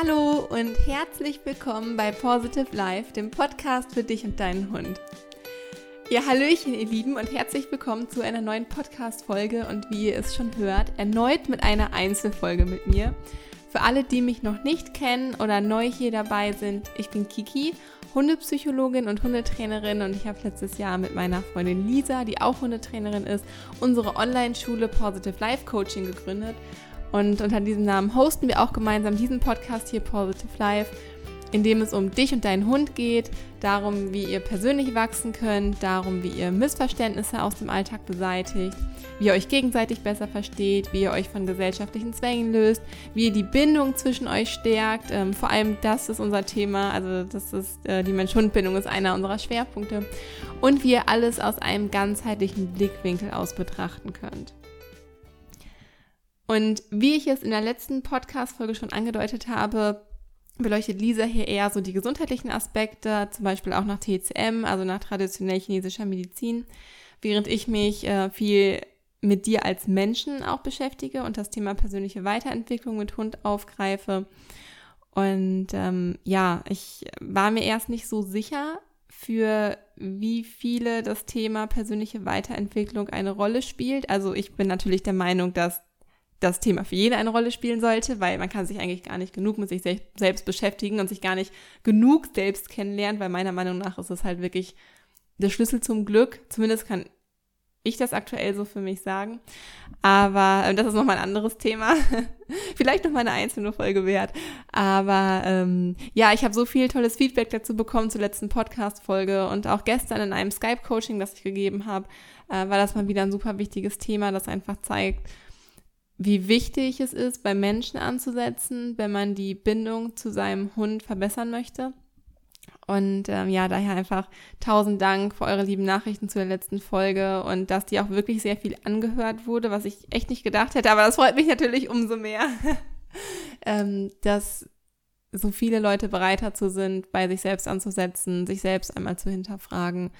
Hallo und herzlich willkommen bei Positive Life, dem Podcast für dich und deinen Hund. Ja, Hallöchen, ihr Lieben, und herzlich willkommen zu einer neuen Podcast-Folge und wie ihr es schon hört, erneut mit einer Einzelfolge mit mir. Für alle, die mich noch nicht kennen oder neu hier dabei sind, ich bin Kiki, Hundepsychologin und Hundetrainerin und ich habe letztes Jahr mit meiner Freundin Lisa, die auch Hundetrainerin ist, unsere Online-Schule Positive Life Coaching gegründet. Und unter diesem Namen hosten wir auch gemeinsam diesen Podcast hier Positive Life in dem es um dich und deinen Hund geht, darum, wie ihr persönlich wachsen könnt, darum, wie ihr Missverständnisse aus dem Alltag beseitigt, wie ihr euch gegenseitig besser versteht, wie ihr euch von gesellschaftlichen Zwängen löst, wie ihr die Bindung zwischen euch stärkt. Ähm, vor allem das ist unser Thema, also das ist äh, die Mensch-Hund-Bindung ist einer unserer Schwerpunkte und wie ihr alles aus einem ganzheitlichen Blickwinkel aus betrachten könnt. Und wie ich es in der letzten Podcast-Folge schon angedeutet habe, beleuchtet Lisa hier eher so die gesundheitlichen Aspekte, zum Beispiel auch nach TCM, also nach traditionell chinesischer Medizin, während ich mich äh, viel mit dir als Menschen auch beschäftige und das Thema persönliche Weiterentwicklung mit Hund aufgreife. Und ähm, ja, ich war mir erst nicht so sicher, für wie viele das Thema persönliche Weiterentwicklung eine Rolle spielt. Also ich bin natürlich der Meinung, dass das Thema für jede eine Rolle spielen sollte, weil man kann sich eigentlich gar nicht genug mit sich selbst beschäftigen und sich gar nicht genug selbst kennenlernen, weil meiner Meinung nach ist es halt wirklich der Schlüssel zum Glück. Zumindest kann ich das aktuell so für mich sagen. Aber äh, das ist nochmal ein anderes Thema. Vielleicht noch mal eine einzelne Folge wert. Aber ähm, ja, ich habe so viel tolles Feedback dazu bekommen zur letzten Podcast-Folge und auch gestern in einem Skype-Coaching, das ich gegeben habe, äh, war das mal wieder ein super wichtiges Thema, das einfach zeigt, wie wichtig es ist, bei Menschen anzusetzen, wenn man die Bindung zu seinem Hund verbessern möchte. Und ähm, ja, daher einfach tausend Dank für eure lieben Nachrichten zu der letzten Folge und dass die auch wirklich sehr viel angehört wurde, was ich echt nicht gedacht hätte. Aber das freut mich natürlich umso mehr, ähm, dass so viele Leute bereit dazu sind, bei sich selbst anzusetzen, sich selbst einmal zu hinterfragen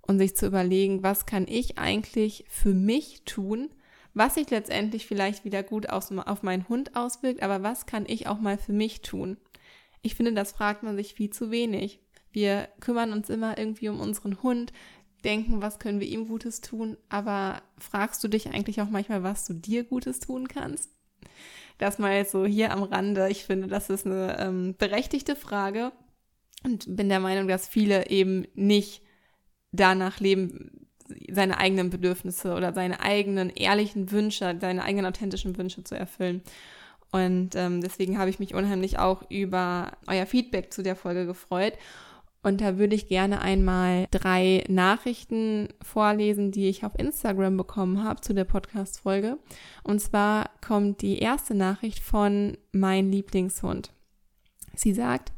und sich zu überlegen, was kann ich eigentlich für mich tun, was sich letztendlich vielleicht wieder gut aus, auf meinen Hund auswirkt, aber was kann ich auch mal für mich tun? Ich finde, das fragt man sich viel zu wenig. Wir kümmern uns immer irgendwie um unseren Hund, denken, was können wir ihm Gutes tun, aber fragst du dich eigentlich auch manchmal, was du dir Gutes tun kannst? Das mal so hier am Rande. Ich finde, das ist eine ähm, berechtigte Frage und bin der Meinung, dass viele eben nicht danach leben, seine eigenen Bedürfnisse oder seine eigenen ehrlichen Wünsche, seine eigenen authentischen Wünsche zu erfüllen. Und ähm, deswegen habe ich mich unheimlich auch über euer Feedback zu der Folge gefreut. Und da würde ich gerne einmal drei Nachrichten vorlesen, die ich auf Instagram bekommen habe zu der Podcast-Folge. Und zwar kommt die erste Nachricht von mein Lieblingshund. Sie sagt,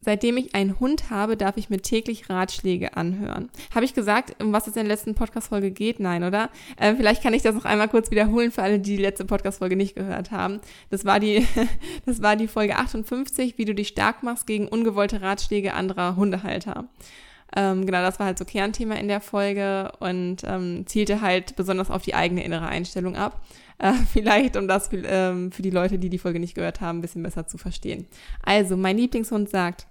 Seitdem ich einen Hund habe, darf ich mir täglich Ratschläge anhören. Habe ich gesagt, um was es in der letzten Podcast-Folge geht? Nein, oder? Äh, vielleicht kann ich das noch einmal kurz wiederholen für alle, die die letzte Podcast-Folge nicht gehört haben. Das war die, das war die Folge 58, wie du dich stark machst gegen ungewollte Ratschläge anderer Hundehalter. Ähm, genau, das war halt so Kernthema in der Folge und ähm, zielte halt besonders auf die eigene innere Einstellung ab. Äh, vielleicht, um das ähm, für die Leute, die die Folge nicht gehört haben, ein bisschen besser zu verstehen. Also, mein Lieblingshund sagt,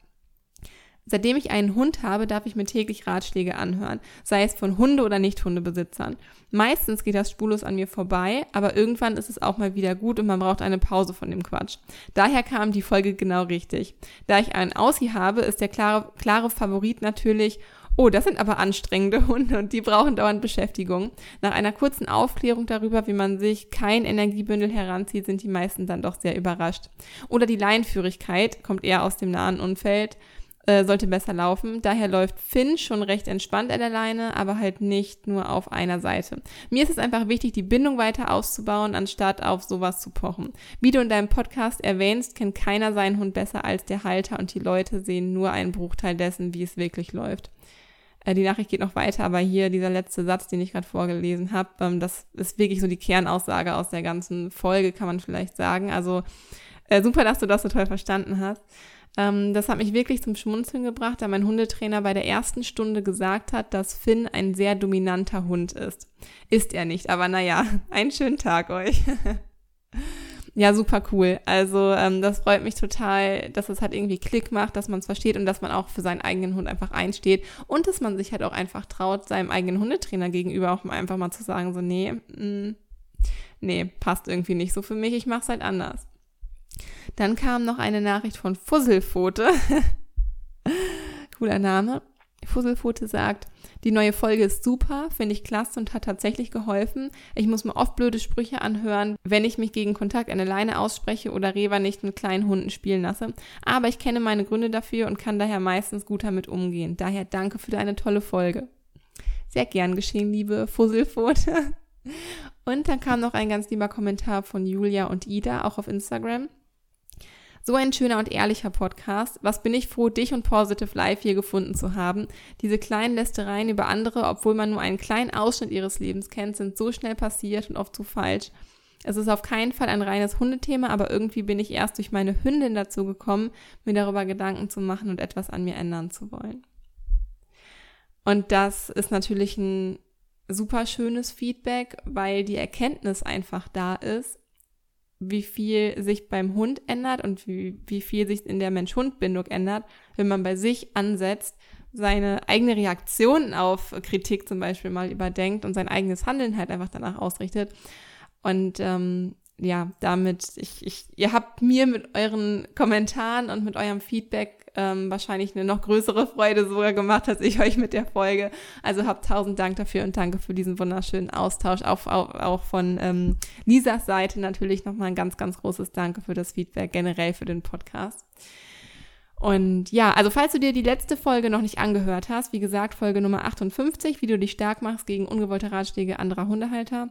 Seitdem ich einen Hund habe, darf ich mir täglich Ratschläge anhören, sei es von Hunde- oder Nicht-Hundebesitzern. Meistens geht das spurlos an mir vorbei, aber irgendwann ist es auch mal wieder gut und man braucht eine Pause von dem Quatsch. Daher kam die Folge genau richtig. Da ich einen Aussie habe, ist der klare, klare Favorit natürlich Oh, das sind aber anstrengende Hunde und die brauchen dauernd Beschäftigung. Nach einer kurzen Aufklärung darüber, wie man sich kein Energiebündel heranzieht, sind die meisten dann doch sehr überrascht. Oder die Leinführigkeit kommt eher aus dem nahen Umfeld, äh, sollte besser laufen. Daher läuft Finn schon recht entspannt an der Leine, aber halt nicht nur auf einer Seite. Mir ist es einfach wichtig, die Bindung weiter auszubauen, anstatt auf sowas zu pochen. Wie du in deinem Podcast erwähnst, kennt keiner seinen Hund besser als der Halter und die Leute sehen nur einen Bruchteil dessen, wie es wirklich läuft. Äh, die Nachricht geht noch weiter, aber hier dieser letzte Satz, den ich gerade vorgelesen habe, ähm, das ist wirklich so die Kernaussage aus der ganzen Folge, kann man vielleicht sagen. Also äh, super, dass du das so toll verstanden hast. Ähm, das hat mich wirklich zum Schmunzeln gebracht, da mein Hundetrainer bei der ersten Stunde gesagt hat, dass Finn ein sehr dominanter Hund ist. Ist er nicht, aber naja, einen schönen Tag euch. ja, super cool. Also ähm, das freut mich total, dass es halt irgendwie Klick macht, dass man es versteht und dass man auch für seinen eigenen Hund einfach einsteht und dass man sich halt auch einfach traut, seinem eigenen Hundetrainer gegenüber auch einfach mal zu sagen, so nee, mh, mm, nee, passt irgendwie nicht so für mich, ich mache es halt anders. Dann kam noch eine Nachricht von Fusselfote. Cooler Name. Fusselfote sagt, die neue Folge ist super, finde ich klasse und hat tatsächlich geholfen. Ich muss mir oft blöde Sprüche anhören, wenn ich mich gegen Kontakt der Leine ausspreche oder Reva nicht mit kleinen Hunden spielen lasse. Aber ich kenne meine Gründe dafür und kann daher meistens gut damit umgehen. Daher danke für deine tolle Folge. Sehr gern geschehen, liebe Fusselfote. Und dann kam noch ein ganz lieber Kommentar von Julia und Ida, auch auf Instagram. So ein schöner und ehrlicher Podcast. Was bin ich froh, dich und Positive Life hier gefunden zu haben. Diese kleinen Lästereien über andere, obwohl man nur einen kleinen Ausschnitt ihres Lebens kennt, sind so schnell passiert und oft so falsch. Es ist auf keinen Fall ein reines Hundethema, aber irgendwie bin ich erst durch meine Hündin dazu gekommen, mir darüber Gedanken zu machen und etwas an mir ändern zu wollen. Und das ist natürlich ein super schönes Feedback, weil die Erkenntnis einfach da ist, wie viel sich beim Hund ändert und wie, wie viel sich in der Mensch-Hund-Bindung ändert, wenn man bei sich ansetzt, seine eigene Reaktion auf Kritik zum Beispiel mal überdenkt und sein eigenes Handeln halt einfach danach ausrichtet. Und ähm, ja, damit, ich, ich, ihr habt mir mit euren Kommentaren und mit eurem Feedback ähm, wahrscheinlich eine noch größere Freude sogar gemacht als ich euch mit der Folge. Also habt tausend Dank dafür und danke für diesen wunderschönen Austausch. Auch, auch, auch von ähm, Lisas Seite natürlich nochmal ein ganz, ganz großes Danke für das Feedback, generell für den Podcast. Und ja, also falls du dir die letzte Folge noch nicht angehört hast, wie gesagt, Folge Nummer 58, wie du dich stark machst gegen ungewollte Ratschläge anderer Hundehalter,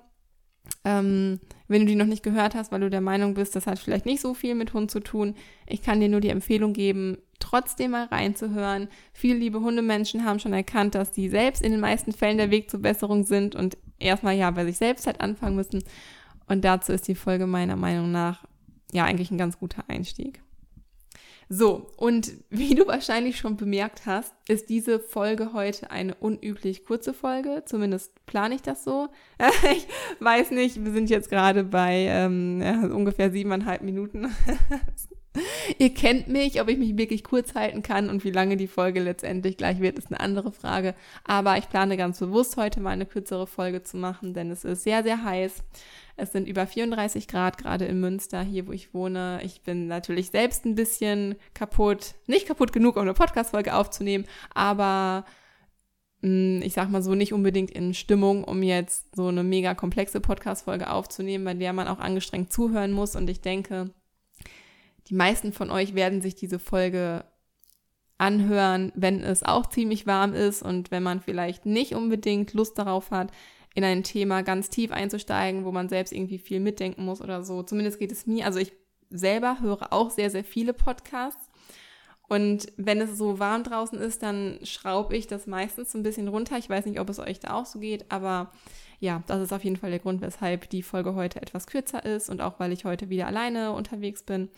ähm, wenn du die noch nicht gehört hast, weil du der Meinung bist, das hat vielleicht nicht so viel mit Hund zu tun, ich kann dir nur die Empfehlung geben, trotzdem mal reinzuhören. Viele liebe Hundemenschen haben schon erkannt, dass die selbst in den meisten Fällen der Weg zur Besserung sind und erstmal ja bei sich selbst halt anfangen müssen. Und dazu ist die Folge meiner Meinung nach ja eigentlich ein ganz guter Einstieg. So, und wie du wahrscheinlich schon bemerkt hast, ist diese Folge heute eine unüblich kurze Folge. Zumindest plane ich das so. ich weiß nicht, wir sind jetzt gerade bei ähm, ja, ungefähr siebeneinhalb Minuten. Ihr kennt mich, ob ich mich wirklich kurz halten kann und wie lange die Folge letztendlich gleich wird, ist eine andere Frage. Aber ich plane ganz bewusst heute mal eine kürzere Folge zu machen, denn es ist sehr, sehr heiß. Es sind über 34 Grad gerade in Münster, hier wo ich wohne. Ich bin natürlich selbst ein bisschen kaputt. Nicht kaputt genug, um eine Podcast-Folge aufzunehmen, aber hm, ich sag mal so, nicht unbedingt in Stimmung, um jetzt so eine mega komplexe Podcast-Folge aufzunehmen, bei der man auch angestrengt zuhören muss. Und ich denke, die meisten von euch werden sich diese Folge anhören, wenn es auch ziemlich warm ist und wenn man vielleicht nicht unbedingt Lust darauf hat, in ein Thema ganz tief einzusteigen, wo man selbst irgendwie viel mitdenken muss oder so. Zumindest geht es mir. Also ich selber höre auch sehr, sehr viele Podcasts. Und wenn es so warm draußen ist, dann schraube ich das meistens so ein bisschen runter. Ich weiß nicht, ob es euch da auch so geht, aber ja, das ist auf jeden Fall der Grund, weshalb die Folge heute etwas kürzer ist und auch weil ich heute wieder alleine unterwegs bin,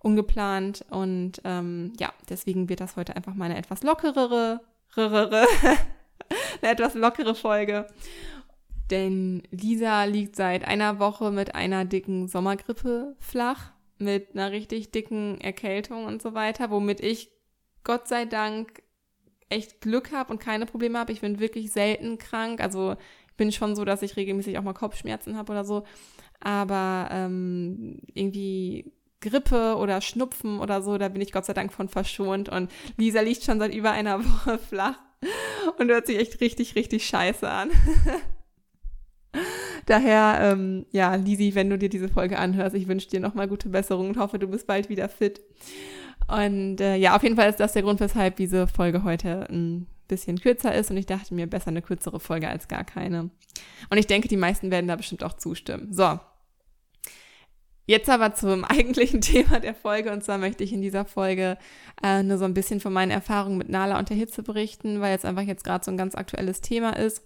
ungeplant. Und ähm, ja, deswegen wird das heute einfach mal eine etwas lockerere, eine etwas lockere Folge. Denn Lisa liegt seit einer Woche mit einer dicken Sommergrippe flach, mit einer richtig dicken Erkältung und so weiter, womit ich Gott sei Dank echt Glück habe und keine Probleme habe. Ich bin wirklich selten krank. Also bin schon so, dass ich regelmäßig auch mal Kopfschmerzen habe oder so. Aber ähm, irgendwie Grippe oder Schnupfen oder so, da bin ich Gott sei Dank von verschont. Und Lisa liegt schon seit über einer Woche flach und hört sich echt richtig, richtig scheiße an. Daher, ähm, ja, Lisi, wenn du dir diese Folge anhörst, ich wünsche dir nochmal gute Besserung und hoffe, du bist bald wieder fit. Und äh, ja, auf jeden Fall ist das der Grund, weshalb diese Folge heute ein bisschen kürzer ist und ich dachte mir, besser eine kürzere Folge als gar keine. Und ich denke, die meisten werden da bestimmt auch zustimmen. So. Jetzt aber zum eigentlichen Thema der Folge und zwar möchte ich in dieser Folge äh, nur so ein bisschen von meinen Erfahrungen mit Nala und der Hitze berichten, weil es einfach jetzt gerade so ein ganz aktuelles Thema ist.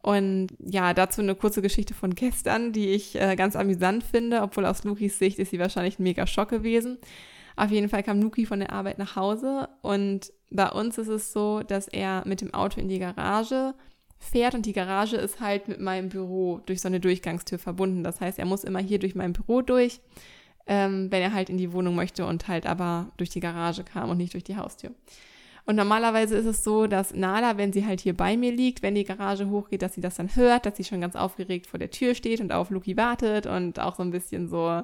Und ja, dazu eine kurze Geschichte von gestern, die ich äh, ganz amüsant finde, obwohl aus Lukis Sicht ist sie wahrscheinlich ein mega Schock gewesen. Auf jeden Fall kam Luki von der Arbeit nach Hause und bei uns ist es so, dass er mit dem Auto in die Garage fährt und die Garage ist halt mit meinem Büro durch so eine Durchgangstür verbunden. Das heißt, er muss immer hier durch mein Büro durch ähm, wenn er halt in die Wohnung möchte und halt aber durch die Garage kam und nicht durch die Haustür. Und normalerweise ist es so, dass Nala, wenn sie halt hier bei mir liegt, wenn die Garage hochgeht, dass sie das dann hört, dass sie schon ganz aufgeregt vor der Tür steht und auf Luki wartet und auch so ein bisschen so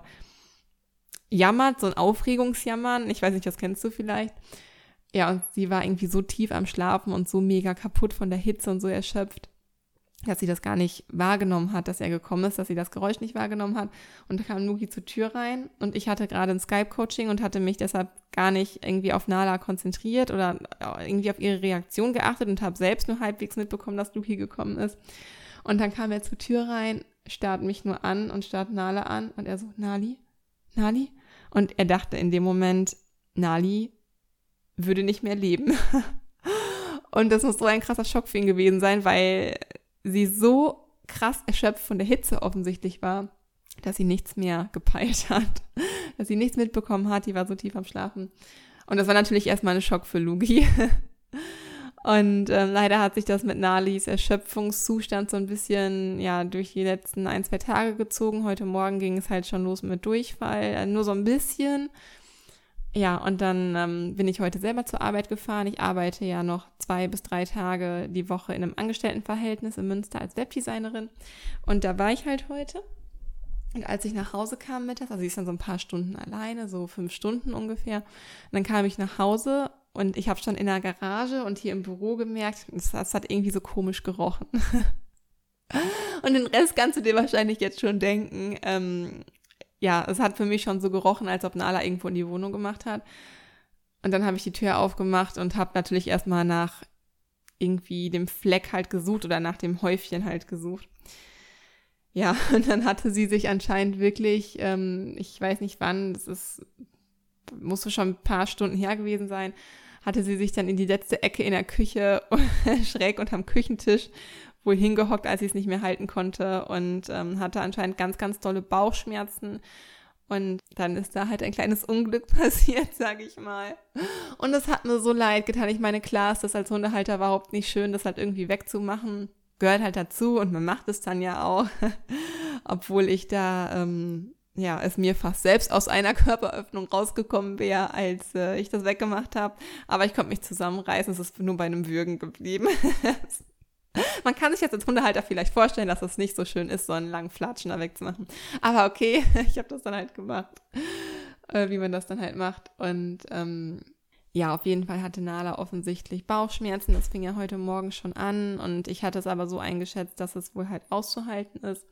jammert, so ein Aufregungsjammern. Ich weiß nicht, das kennst du vielleicht. Ja, und sie war irgendwie so tief am Schlafen und so mega kaputt von der Hitze und so erschöpft, dass sie das gar nicht wahrgenommen hat, dass er gekommen ist, dass sie das Geräusch nicht wahrgenommen hat. Und da kam Nuki zur Tür rein und ich hatte gerade ein Skype-Coaching und hatte mich deshalb gar nicht irgendwie auf Nala konzentriert oder irgendwie auf ihre Reaktion geachtet und habe selbst nur halbwegs mitbekommen, dass Nuki gekommen ist. Und dann kam er zur Tür rein, starrt mich nur an und starrt Nala an und er so, Nali? Nali? Und er dachte in dem Moment, Nali würde nicht mehr leben. und das muss so ein krasser Schock für ihn gewesen sein, weil sie so krass erschöpft von der Hitze offensichtlich war, dass sie nichts mehr gepeilt hat, dass sie nichts mitbekommen hat, die war so tief am Schlafen. Und das war natürlich erstmal ein Schock für Lugi. Und äh, leider hat sich das mit Nalis Erschöpfungszustand so ein bisschen ja durch die letzten ein, zwei Tage gezogen. Heute Morgen ging es halt schon los mit Durchfall, äh, nur so ein bisschen. Ja, und dann ähm, bin ich heute selber zur Arbeit gefahren. Ich arbeite ja noch zwei bis drei Tage die Woche in einem Angestelltenverhältnis in Münster als Webdesignerin. Und da war ich halt heute. Und als ich nach Hause kam mittags, also ich ist dann so ein paar Stunden alleine, so fünf Stunden ungefähr, dann kam ich nach Hause und ich habe schon in der Garage und hier im Büro gemerkt, es hat irgendwie so komisch gerochen. und den Rest kannst du dir wahrscheinlich jetzt schon denken. Ähm, ja, es hat für mich schon so gerochen, als ob Nala irgendwo in die Wohnung gemacht hat. Und dann habe ich die Tür aufgemacht und habe natürlich erstmal nach irgendwie dem Fleck halt gesucht oder nach dem Häufchen halt gesucht. Ja, und dann hatte sie sich anscheinend wirklich, ähm, ich weiß nicht wann, das ist, musste schon ein paar Stunden her gewesen sein, hatte sie sich dann in die letzte Ecke in der Küche schräg unterm Küchentisch wohl hingehockt, als ich es nicht mehr halten konnte und ähm, hatte anscheinend ganz, ganz tolle Bauchschmerzen. Und dann ist da halt ein kleines Unglück passiert, sage ich mal. Und es hat mir so leid getan. Ich meine, klar ist das als Hundehalter überhaupt nicht schön, das halt irgendwie wegzumachen. Gehört halt dazu und man macht es dann ja auch. Obwohl ich da, ähm, ja, es mir fast selbst aus einer Körperöffnung rausgekommen wäre, als äh, ich das weggemacht habe. Aber ich konnte mich zusammenreißen, es ist nur bei einem Würgen geblieben. Man kann sich jetzt als Hundehalter vielleicht vorstellen, dass es nicht so schön ist, so einen langen Flatschen da wegzumachen. Aber okay, ich habe das dann halt gemacht, äh, wie man das dann halt macht. Und ähm, ja, auf jeden Fall hatte Nala offensichtlich Bauchschmerzen. Das fing ja heute Morgen schon an. Und ich hatte es aber so eingeschätzt, dass es wohl halt auszuhalten ist.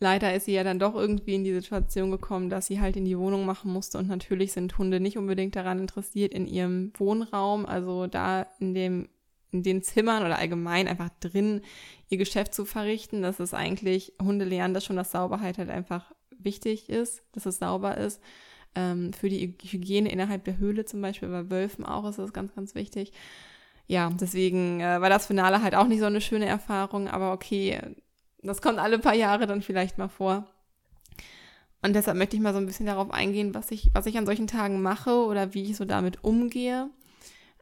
Leider ist sie ja dann doch irgendwie in die Situation gekommen, dass sie halt in die Wohnung machen musste. Und natürlich sind Hunde nicht unbedingt daran interessiert, in ihrem Wohnraum, also da in dem in den Zimmern oder allgemein einfach drin ihr Geschäft zu verrichten. Das ist eigentlich, Hunde lernen das schon, dass Sauberheit halt einfach wichtig ist, dass es sauber ist. Ähm, für die Hygiene innerhalb der Höhle zum Beispiel, bei Wölfen auch ist das ganz, ganz wichtig. Ja, deswegen äh, war das Finale halt auch nicht so eine schöne Erfahrung, aber okay, das kommt alle paar Jahre dann vielleicht mal vor. Und deshalb möchte ich mal so ein bisschen darauf eingehen, was ich, was ich an solchen Tagen mache oder wie ich so damit umgehe.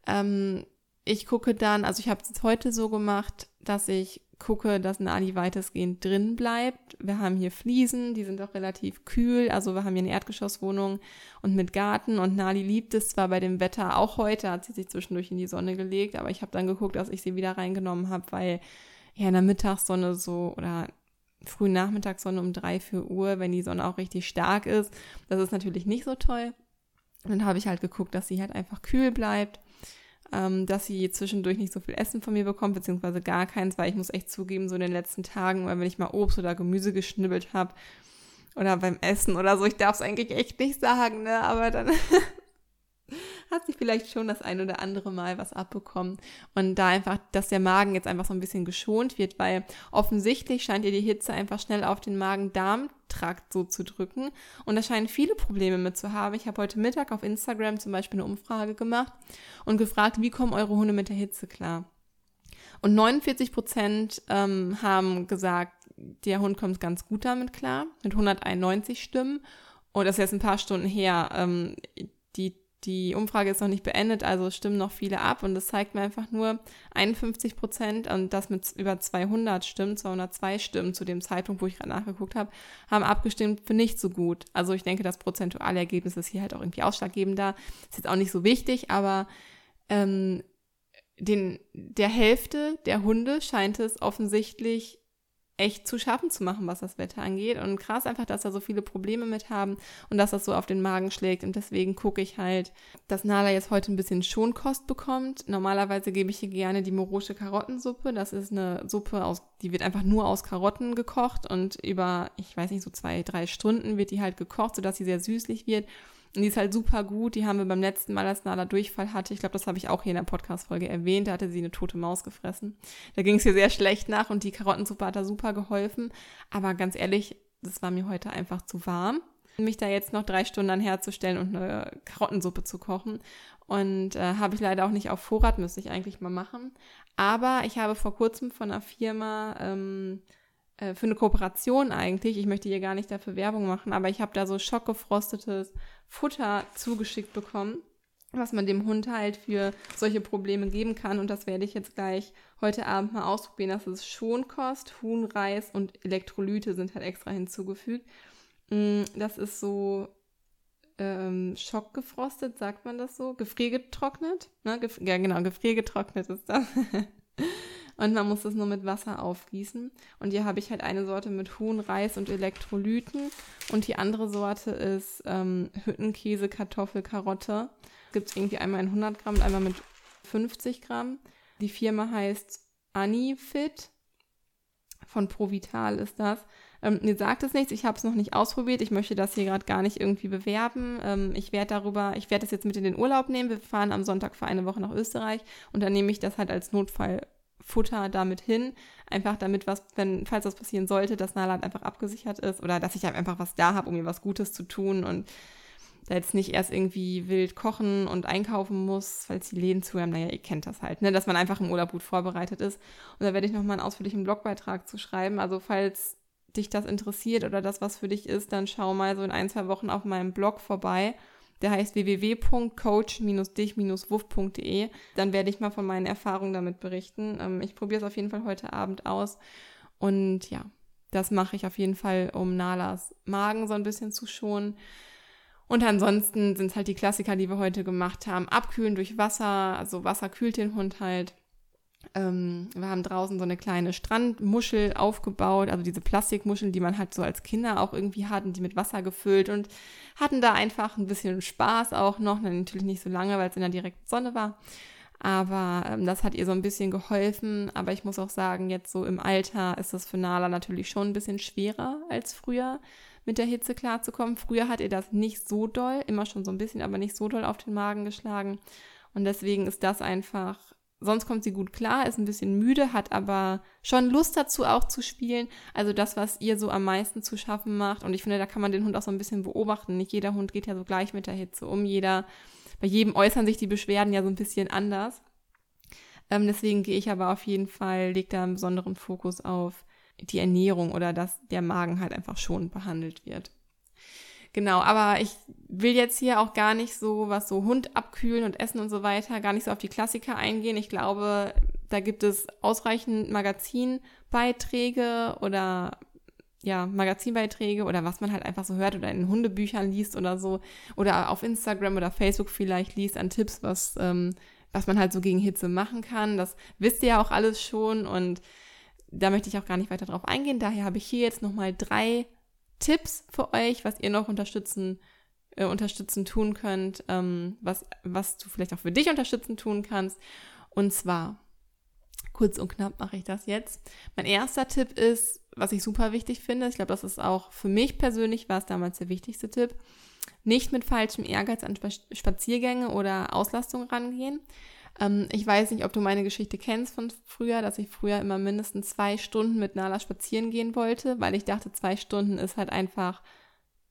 Ähm, ich gucke dann, also ich habe es heute so gemacht, dass ich gucke, dass Nali weitestgehend drin bleibt. Wir haben hier Fliesen, die sind auch relativ kühl. Also wir haben hier eine Erdgeschosswohnung und mit Garten. Und Nali liebt es zwar bei dem Wetter, auch heute hat sie sich zwischendurch in die Sonne gelegt, aber ich habe dann geguckt, dass ich sie wieder reingenommen habe, weil ja in der Mittagssonne so oder frühen Nachmittagssonne um drei, vier Uhr, wenn die Sonne auch richtig stark ist, das ist natürlich nicht so toll. Dann habe ich halt geguckt, dass sie halt einfach kühl bleibt ähm, dass sie zwischendurch nicht so viel Essen von mir bekommt, beziehungsweise gar keins, weil ich muss echt zugeben, so in den letzten Tagen, weil wenn ich mal Obst oder Gemüse geschnibbelt habe oder beim Essen oder so, ich darf es eigentlich echt nicht sagen, ne, aber dann hat sie vielleicht schon das ein oder andere Mal was abbekommen. Und da einfach, dass der Magen jetzt einfach so ein bisschen geschont wird, weil offensichtlich scheint ihr die Hitze einfach schnell auf den Magen-Darm-Trakt so zu drücken. Und da scheinen viele Probleme mit zu haben. Ich habe heute Mittag auf Instagram zum Beispiel eine Umfrage gemacht und gefragt, wie kommen eure Hunde mit der Hitze klar? Und 49 Prozent ähm, haben gesagt, der Hund kommt ganz gut damit klar, mit 191 Stimmen. Und das ist jetzt ein paar Stunden her. Ähm, die die Umfrage ist noch nicht beendet, also stimmen noch viele ab und das zeigt mir einfach nur 51 Prozent und das mit über 200 Stimmen, 202 Stimmen zu dem Zeitpunkt, wo ich gerade nachgeguckt habe, haben abgestimmt für nicht so gut. Also ich denke, das prozentuale Ergebnis ist hier halt auch irgendwie ausschlaggebender. Ist jetzt auch nicht so wichtig, aber ähm, den, der Hälfte der Hunde scheint es offensichtlich echt zu schaffen zu machen, was das Wetter angeht. Und krass einfach, dass da so viele Probleme mit haben und dass das so auf den Magen schlägt. Und deswegen gucke ich halt, dass Nala jetzt heute ein bisschen Schonkost bekommt. Normalerweise gebe ich ihr gerne die morosche Karottensuppe. Das ist eine Suppe aus, die wird einfach nur aus Karotten gekocht und über, ich weiß nicht, so zwei, drei Stunden wird die halt gekocht, sodass sie sehr süßlich wird. Und die ist halt super gut. Die haben wir beim letzten Mal, als Nala Durchfall hatte, ich glaube, das habe ich auch hier in der Podcast-Folge erwähnt, da hatte sie eine tote Maus gefressen. Da ging es ihr sehr schlecht nach und die Karottensuppe hat da super geholfen. Aber ganz ehrlich, das war mir heute einfach zu warm, mich da jetzt noch drei Stunden herzustellen und eine Karottensuppe zu kochen. Und äh, habe ich leider auch nicht auf Vorrat, müsste ich eigentlich mal machen. Aber ich habe vor kurzem von einer Firma ähm, äh, für eine Kooperation eigentlich, ich möchte hier gar nicht dafür Werbung machen, aber ich habe da so schockgefrostetes Futter zugeschickt bekommen, was man dem Hund halt für solche Probleme geben kann. Und das werde ich jetzt gleich heute Abend mal ausprobieren. Das ist Schonkost, Huhnreis und Elektrolyte sind halt extra hinzugefügt. Mm, das ist so ähm, schockgefrostet, sagt man das so? Gefriergetrocknet? Ne? Gef ja, genau, gefriergetrocknet ist das. und man muss das nur mit Wasser aufgießen. Und hier habe ich halt eine Sorte mit Huhn, Reis und Elektrolyten und die andere Sorte ist ähm, Hüttenkäse, Kartoffel, Karotte. Gibt es irgendwie einmal in 100 Gramm und einmal mit 50 Gramm. Die Firma heißt Anifit. Von Provital ist das. Ähm, mir sagt es nichts, ich habe es noch nicht ausprobiert. Ich möchte das hier gerade gar nicht irgendwie bewerben. Ähm, ich werde darüber, ich werde das jetzt mit in den Urlaub nehmen. Wir fahren am Sonntag für eine Woche nach Österreich und dann nehme ich das halt als Notfall Futter damit hin, einfach damit was, wenn, falls was passieren sollte, dass Nala einfach abgesichert ist oder dass ich halt einfach was da habe, um ihr was Gutes zu tun und da jetzt nicht erst irgendwie wild kochen und einkaufen muss, falls die Läden zu haben. Naja, ihr kennt das halt, ne? dass man einfach im Urlaub gut vorbereitet ist. Und da werde ich nochmal einen ausführlichen Blogbeitrag zu schreiben. Also falls dich das interessiert oder das was für dich ist, dann schau mal so in ein, zwei Wochen auf meinem Blog vorbei. Der heißt www.coach-dich-wuff.de. Dann werde ich mal von meinen Erfahrungen damit berichten. Ähm, ich probiere es auf jeden Fall heute Abend aus. Und ja, das mache ich auf jeden Fall, um Nalas Magen so ein bisschen zu schonen. Und ansonsten sind es halt die Klassiker, die wir heute gemacht haben. Abkühlen durch Wasser, also Wasser kühlt den Hund halt. Ähm, wir haben draußen so eine kleine Strandmuschel aufgebaut, also diese Plastikmuscheln, die man halt so als Kinder auch irgendwie hatten, die mit Wasser gefüllt und hatten da einfach ein bisschen Spaß auch noch. Natürlich nicht so lange, weil es in der direkten Sonne war. Aber ähm, das hat ihr so ein bisschen geholfen. Aber ich muss auch sagen, jetzt so im Alter ist das für Nala natürlich schon ein bisschen schwerer als früher mit der Hitze klarzukommen. Früher hat ihr das nicht so doll, immer schon so ein bisschen, aber nicht so doll auf den Magen geschlagen. Und deswegen ist das einfach sonst kommt sie gut klar, ist ein bisschen müde, hat aber schon Lust dazu auch zu spielen. Also das, was ihr so am meisten zu schaffen macht. Und ich finde, da kann man den Hund auch so ein bisschen beobachten. Nicht jeder Hund geht ja so gleich mit der Hitze um. Jeder, bei jedem äußern sich die Beschwerden ja so ein bisschen anders. Ähm, deswegen gehe ich aber auf jeden Fall, lege da einen besonderen Fokus auf die Ernährung oder dass der Magen halt einfach schon behandelt wird. Genau, aber ich will jetzt hier auch gar nicht so, was so Hund abkühlen und Essen und so weiter, gar nicht so auf die Klassiker eingehen. Ich glaube, da gibt es ausreichend Magazinbeiträge oder ja, Magazinbeiträge oder was man halt einfach so hört oder in Hundebüchern liest oder so oder auf Instagram oder Facebook vielleicht liest an Tipps, was, ähm, was man halt so gegen Hitze machen kann. Das wisst ihr ja auch alles schon und da möchte ich auch gar nicht weiter drauf eingehen. Daher habe ich hier jetzt nochmal drei Tipps für euch, was ihr noch unterstützen, äh, unterstützen tun könnt, ähm, was, was du vielleicht auch für dich unterstützen tun kannst. Und zwar, kurz und knapp mache ich das jetzt. Mein erster Tipp ist, was ich super wichtig finde, ich glaube, das ist auch für mich persönlich, war es damals der wichtigste Tipp, nicht mit falschem Ehrgeiz an Spaziergänge oder Auslastung rangehen. Ähm, ich weiß nicht, ob du meine Geschichte kennst von früher, dass ich früher immer mindestens zwei Stunden mit Nala spazieren gehen wollte, weil ich dachte, zwei Stunden ist halt einfach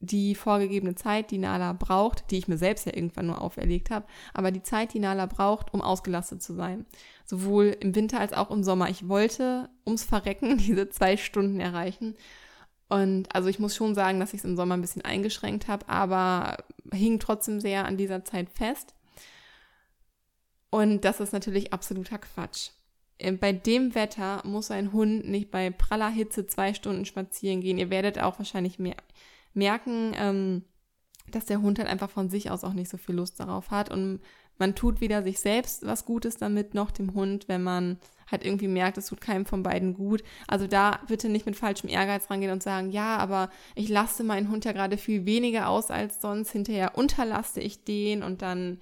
die vorgegebene Zeit, die Nala braucht, die ich mir selbst ja irgendwann nur auferlegt habe, aber die Zeit, die Nala braucht, um ausgelastet zu sein. Sowohl im Winter als auch im Sommer. Ich wollte ums Verrecken diese zwei Stunden erreichen. Und also ich muss schon sagen, dass ich es im Sommer ein bisschen eingeschränkt habe, aber hing trotzdem sehr an dieser Zeit fest. Und das ist natürlich absoluter Quatsch. Äh, bei dem Wetter muss ein Hund nicht bei praller Hitze zwei Stunden spazieren gehen. Ihr werdet auch wahrscheinlich mehr merken, ähm, dass der Hund halt einfach von sich aus auch nicht so viel Lust darauf hat. Und man tut weder sich selbst was Gutes damit, noch dem Hund, wenn man halt irgendwie merkt, es tut keinem von beiden gut. Also da bitte nicht mit falschem Ehrgeiz rangehen und sagen, ja, aber ich laste meinen Hund ja gerade viel weniger aus als sonst. Hinterher unterlaste ich den und dann,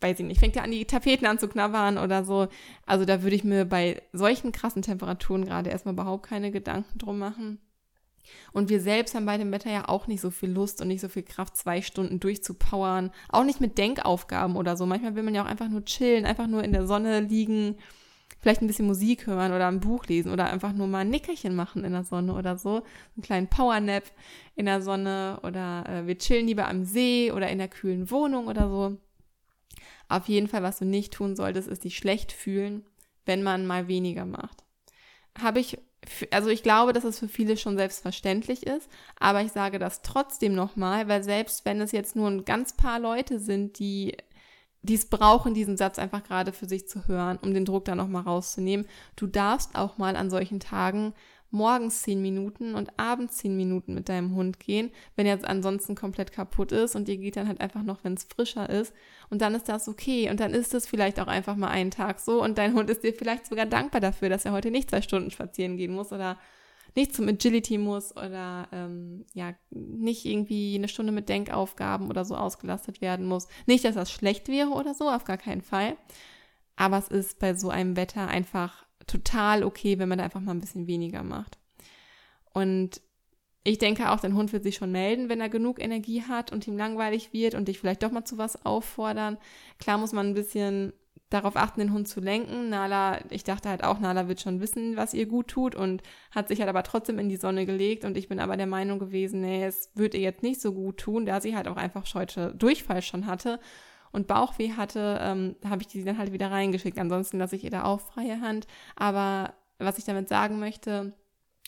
weiß ich nicht, fängt er an, die Tapeten an zu knabbern oder so. Also da würde ich mir bei solchen krassen Temperaturen gerade erstmal überhaupt keine Gedanken drum machen. Und wir selbst haben bei dem Wetter ja auch nicht so viel Lust und nicht so viel Kraft, zwei Stunden durchzupowern. Auch nicht mit Denkaufgaben oder so. Manchmal will man ja auch einfach nur chillen, einfach nur in der Sonne liegen vielleicht ein bisschen Musik hören oder ein Buch lesen oder einfach nur mal ein Nickerchen machen in der Sonne oder so. Einen kleinen Powernap in der Sonne oder äh, wir chillen lieber am See oder in der kühlen Wohnung oder so. Auf jeden Fall, was du nicht tun solltest, ist dich schlecht fühlen, wenn man mal weniger macht. Habe ich, also ich glaube, dass es für viele schon selbstverständlich ist, aber ich sage das trotzdem nochmal, weil selbst wenn es jetzt nur ein ganz paar Leute sind, die die es brauchen, diesen Satz einfach gerade für sich zu hören, um den Druck da nochmal rauszunehmen. Du darfst auch mal an solchen Tagen morgens zehn Minuten und abends zehn Minuten mit deinem Hund gehen, wenn er jetzt ansonsten komplett kaputt ist und dir geht dann halt einfach noch, wenn es frischer ist. Und dann ist das okay. Und dann ist es vielleicht auch einfach mal einen Tag so und dein Hund ist dir vielleicht sogar dankbar dafür, dass er heute nicht zwei Stunden spazieren gehen muss oder nicht zum Agility muss oder ähm, ja, nicht irgendwie eine Stunde mit Denkaufgaben oder so ausgelastet werden muss. Nicht, dass das schlecht wäre oder so, auf gar keinen Fall. Aber es ist bei so einem Wetter einfach total okay, wenn man da einfach mal ein bisschen weniger macht. Und ich denke auch, dein Hund wird sich schon melden, wenn er genug Energie hat und ihm langweilig wird und dich vielleicht doch mal zu was auffordern. Klar muss man ein bisschen darauf achten, den Hund zu lenken. Nala, ich dachte halt auch, Nala wird schon wissen, was ihr gut tut und hat sich halt aber trotzdem in die Sonne gelegt und ich bin aber der Meinung gewesen, nee, es würde ihr jetzt nicht so gut tun, da sie halt auch einfach heute Durchfall schon hatte und Bauchweh hatte, ähm, habe ich die dann halt wieder reingeschickt. Ansonsten lasse ich ihr da auch freie Hand. Aber was ich damit sagen möchte,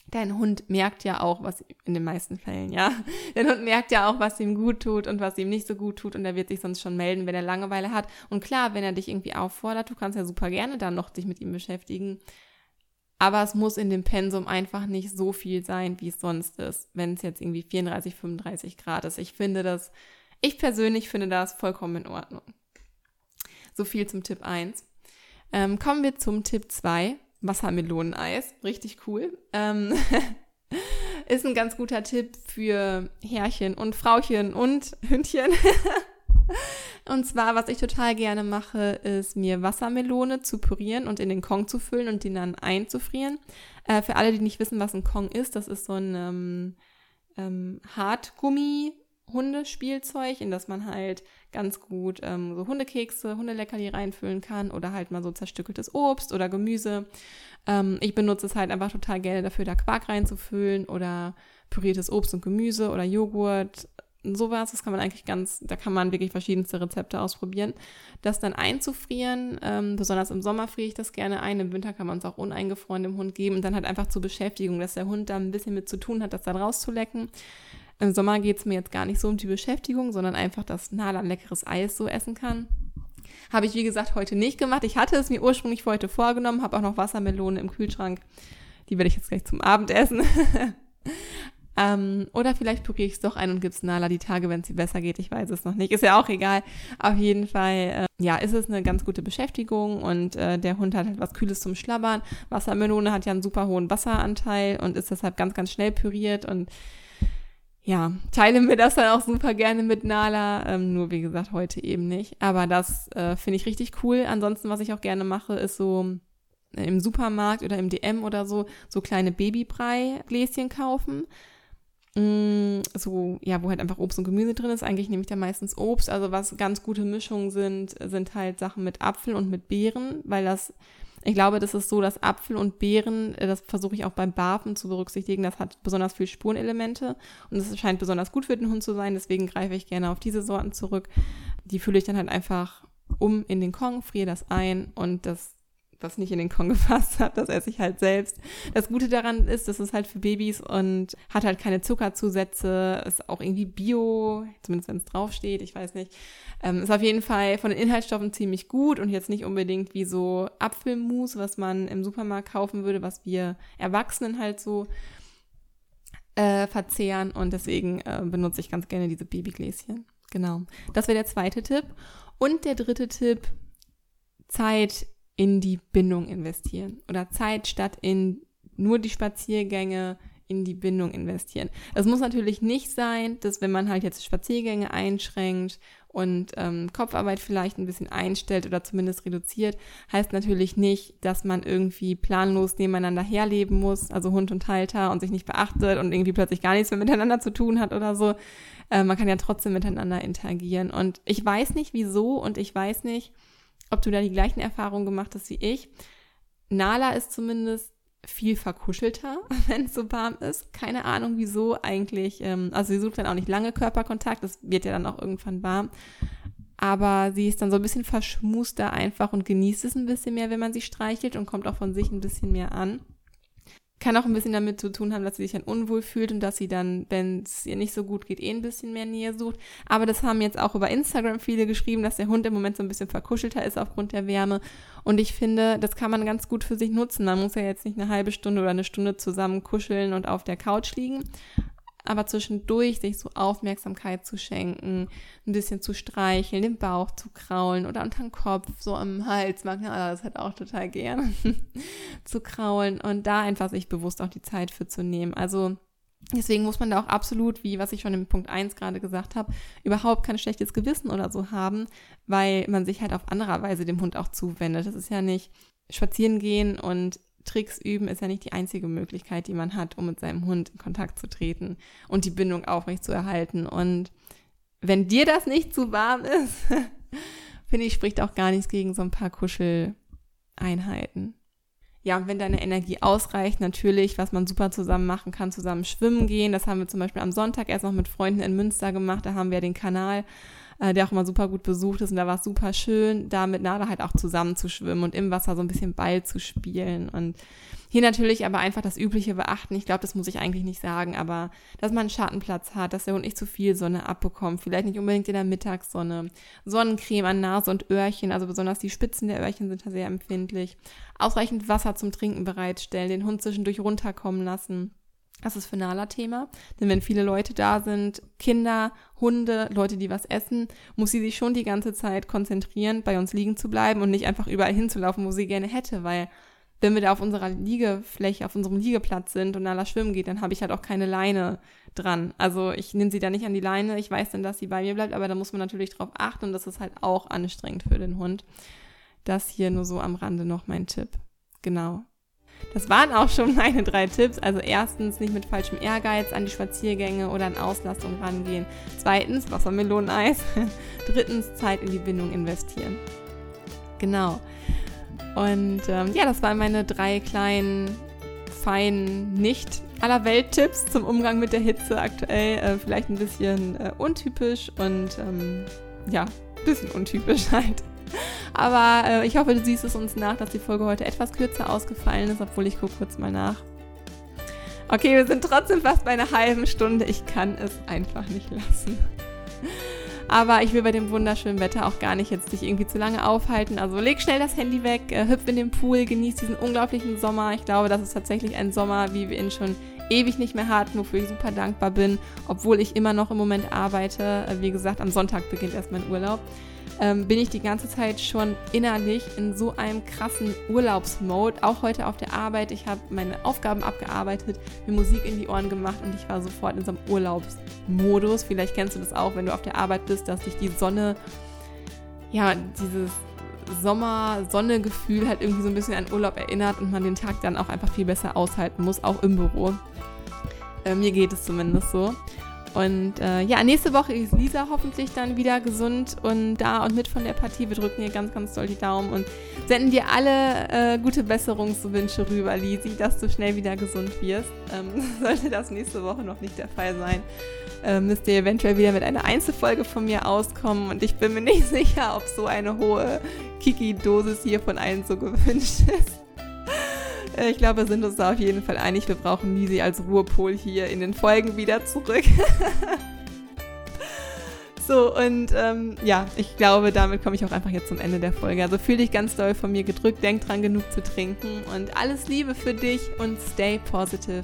dein Hund merkt ja auch, was in den meisten Fällen, ja. Dein Hund merkt ja auch, was ihm gut tut und was ihm nicht so gut tut und er wird sich sonst schon melden, wenn er Langeweile hat. Und klar, wenn er dich irgendwie auffordert, du kannst ja super gerne dann noch dich mit ihm beschäftigen. Aber es muss in dem Pensum einfach nicht so viel sein, wie es sonst ist, wenn es jetzt irgendwie 34, 35 Grad ist. Ich finde das, ich persönlich finde das vollkommen in Ordnung. So viel zum Tipp 1. Ähm, kommen wir zum Tipp 2. Wassermeloneneis. Richtig cool. Ähm, ist ein ganz guter Tipp für Herrchen und Frauchen und Hündchen. und zwar, was ich total gerne mache, ist mir Wassermelone zu pürieren und in den Kong zu füllen und den dann einzufrieren. Äh, für alle, die nicht wissen, was ein Kong ist, das ist so ein ähm, ähm, Hartgummi Hundespielzeug, in das man halt ganz gut ähm, so Hundekekse, Hundeleckerli reinfüllen kann oder halt mal so zerstückeltes Obst oder Gemüse. Ähm, ich benutze es halt einfach total gerne dafür, da Quark reinzufüllen oder püriertes Obst und Gemüse oder Joghurt, sowas. Das kann man eigentlich ganz, da kann man wirklich verschiedenste Rezepte ausprobieren. Das dann einzufrieren, ähm, besonders im Sommer friere ich das gerne ein, im Winter kann man es auch uneingefroren dem Hund geben und dann halt einfach zur Beschäftigung, dass der Hund da ein bisschen mit zu tun hat, das dann rauszulecken. Im Sommer geht es mir jetzt gar nicht so um die Beschäftigung, sondern einfach, dass Nala leckeres Eis so essen kann. Habe ich, wie gesagt, heute nicht gemacht. Ich hatte es mir ursprünglich für heute vorgenommen, habe auch noch Wassermelone im Kühlschrank. Die werde ich jetzt gleich zum Abendessen. ähm, oder vielleicht probiere ich es doch ein und gebe es Nala die Tage, wenn es ihr besser geht. Ich weiß es noch nicht. Ist ja auch egal. Auf jeden Fall, äh, ja, ist es eine ganz gute Beschäftigung und äh, der Hund hat halt was Kühles zum Schlabbern. Wassermelone hat ja einen super hohen Wasseranteil und ist deshalb ganz, ganz schnell püriert und ja, teilen wir das dann auch super gerne mit Nala. Ähm, nur wie gesagt, heute eben nicht. Aber das äh, finde ich richtig cool. Ansonsten, was ich auch gerne mache, ist so äh, im Supermarkt oder im DM oder so, so kleine Babybrei-Gläschen kaufen. Mm, so, ja, wo halt einfach Obst und Gemüse drin ist. Eigentlich nehme ich da meistens Obst. Also was ganz gute Mischungen sind, sind halt Sachen mit Apfel und mit Beeren, weil das ich glaube, das ist so, dass Apfel und Beeren, äh, das versuche ich auch beim Barfen zu berücksichtigen, das hat besonders viel Spurenelemente und es scheint besonders gut für den Hund zu sein, deswegen greife ich gerne auf diese Sorten zurück. Die fülle ich dann halt einfach um in den Kong, friere das ein und das was nicht in den Kon gefasst hat, das esse ich halt selbst. Das Gute daran ist, dass es halt für Babys und hat halt keine Zuckerzusätze, ist auch irgendwie bio, zumindest wenn es draufsteht, ich weiß nicht. Ähm, ist auf jeden Fall von den Inhaltsstoffen ziemlich gut und jetzt nicht unbedingt wie so Apfelmus, was man im Supermarkt kaufen würde, was wir Erwachsenen halt so äh, verzehren und deswegen äh, benutze ich ganz gerne diese Babygläschen. Genau. Das wäre der zweite Tipp. Und der dritte Tipp, Zeit in die Bindung investieren oder Zeit statt in nur die Spaziergänge in die Bindung investieren. Es muss natürlich nicht sein, dass wenn man halt jetzt Spaziergänge einschränkt und ähm, Kopfarbeit vielleicht ein bisschen einstellt oder zumindest reduziert, heißt natürlich nicht, dass man irgendwie planlos nebeneinander herleben muss, also Hund und Halter und sich nicht beachtet und irgendwie plötzlich gar nichts mehr miteinander zu tun hat oder so. Äh, man kann ja trotzdem miteinander interagieren. Und ich weiß nicht wieso und ich weiß nicht, ob du da die gleichen Erfahrungen gemacht hast wie ich. Nala ist zumindest viel verkuschelter, wenn es so warm ist. Keine Ahnung, wieso eigentlich. Ähm, also sie sucht dann auch nicht lange Körperkontakt, das wird ja dann auch irgendwann warm. Aber sie ist dann so ein bisschen verschmuster einfach und genießt es ein bisschen mehr, wenn man sie streichelt und kommt auch von sich ein bisschen mehr an. Kann auch ein bisschen damit zu tun haben, dass sie sich dann unwohl fühlt und dass sie dann, wenn es ihr nicht so gut geht, eh ein bisschen mehr Nähe sucht. Aber das haben jetzt auch über Instagram viele geschrieben, dass der Hund im Moment so ein bisschen verkuschelter ist aufgrund der Wärme. Und ich finde, das kann man ganz gut für sich nutzen. Man muss ja jetzt nicht eine halbe Stunde oder eine Stunde zusammen kuscheln und auf der Couch liegen aber zwischendurch sich so Aufmerksamkeit zu schenken, ein bisschen zu streicheln, den Bauch zu kraulen oder unter den Kopf, so am Hals, mag ja das halt auch total gerne, zu kraulen und da einfach sich bewusst auch die Zeit für zu nehmen. Also Deswegen muss man da auch absolut, wie was ich schon im Punkt 1 gerade gesagt habe, überhaupt kein schlechtes Gewissen oder so haben, weil man sich halt auf andere Weise dem Hund auch zuwendet. Das ist ja nicht spazieren gehen und Tricks üben ist ja nicht die einzige Möglichkeit, die man hat, um mit seinem Hund in Kontakt zu treten und die Bindung aufrecht zu erhalten. Und wenn dir das nicht zu warm ist, finde ich, spricht auch gar nichts gegen so ein paar Kuscheleinheiten. Ja, und wenn deine Energie ausreicht, natürlich, was man super zusammen machen kann, zusammen schwimmen gehen. Das haben wir zum Beispiel am Sonntag erst noch mit Freunden in Münster gemacht. Da haben wir den Kanal äh, der auch immer super gut besucht ist. Und da war es super schön, da mit Nala halt auch zusammen zu schwimmen und im Wasser so ein bisschen Ball zu spielen. Und hier natürlich aber einfach das Übliche beachten. Ich glaube, das muss ich eigentlich nicht sagen, aber dass man einen Schattenplatz hat, dass der Hund nicht zu viel Sonne abbekommt. Vielleicht nicht unbedingt in der Mittagssonne. Sonnencreme an Nase und Öhrchen, also besonders die Spitzen der Öhrchen sind da sehr empfindlich. Ausreichend Wasser zum Trinken bereitstellen, den Hund zwischendurch runterkommen lassen. Das ist für Nala Thema. Denn wenn viele Leute da sind, Kinder, Hunde, Leute, die was essen, muss sie sich schon die ganze Zeit konzentrieren, bei uns liegen zu bleiben und nicht einfach überall hinzulaufen, wo sie gerne hätte, weil wenn wir da auf unserer Liegefläche, auf unserem Liegeplatz sind und Nala schwimmen geht, dann habe ich halt auch keine Leine dran. Also ich nehme sie da nicht an die Leine, ich weiß dann, dass sie bei mir bleibt, aber da muss man natürlich drauf achten und das ist halt auch anstrengend für den Hund. Das hier nur so am Rande noch mein Tipp. Genau. Das waren auch schon meine drei Tipps. Also erstens nicht mit falschem Ehrgeiz an die Spaziergänge oder an Auslastung rangehen. Zweitens Wassermeloneneis. Drittens Zeit in die Bindung investieren. Genau. Und ähm, ja, das waren meine drei kleinen, feinen, nicht aller Welt-Tipps zum Umgang mit der Hitze aktuell. Äh, vielleicht ein bisschen äh, untypisch und ähm, ja, ein bisschen untypisch halt. Aber äh, ich hoffe, du siehst es uns nach, dass die Folge heute etwas kürzer ausgefallen ist, obwohl ich gucke kurz mal nach. Okay, wir sind trotzdem fast bei einer halben Stunde. Ich kann es einfach nicht lassen. Aber ich will bei dem wunderschönen Wetter auch gar nicht jetzt dich irgendwie zu lange aufhalten. Also leg schnell das Handy weg, äh, hüpf in den Pool, genieß diesen unglaublichen Sommer. Ich glaube, das ist tatsächlich ein Sommer, wie wir ihn schon ewig nicht mehr hatten, wofür ich super dankbar bin, obwohl ich immer noch im Moment arbeite. Äh, wie gesagt, am Sonntag beginnt erst mein Urlaub ähm, bin ich die ganze Zeit schon innerlich in so einem krassen Urlaubsmode. Auch heute auf der Arbeit. Ich habe meine Aufgaben abgearbeitet, mir Musik in die Ohren gemacht und ich war sofort in so einem Urlaubsmodus. Vielleicht kennst du das auch, wenn du auf der Arbeit bist, dass dich die Sonne, ja, dieses Sommer-Sonne-Gefühl halt irgendwie so ein bisschen an Urlaub erinnert und man den Tag dann auch einfach viel besser aushalten muss, auch im Büro. Äh, mir geht es zumindest so. Und äh, ja, nächste Woche ist Lisa hoffentlich dann wieder gesund und da und mit von der Partie. Wir drücken ihr ganz, ganz doll die Daumen und senden dir alle äh, gute Besserungswünsche rüber, Lisi, dass du schnell wieder gesund wirst. Ähm, sollte das nächste Woche noch nicht der Fall sein, äh, müsst ihr eventuell wieder mit einer Einzelfolge von mir auskommen und ich bin mir nicht sicher, ob so eine hohe Kiki-Dosis hier von allen so gewünscht ist. Äh, ich glaube, wir sind uns da auf jeden Fall einig. Wir brauchen Nisi als Ruhepol hier in den Folgen wieder zurück. so, und ähm, ja, ich glaube, damit komme ich auch einfach jetzt zum Ende der Folge. Also fühle dich ganz doll von mir gedrückt. Denk dran, genug zu trinken. Und alles Liebe für dich und stay positive.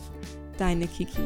Deine Kiki.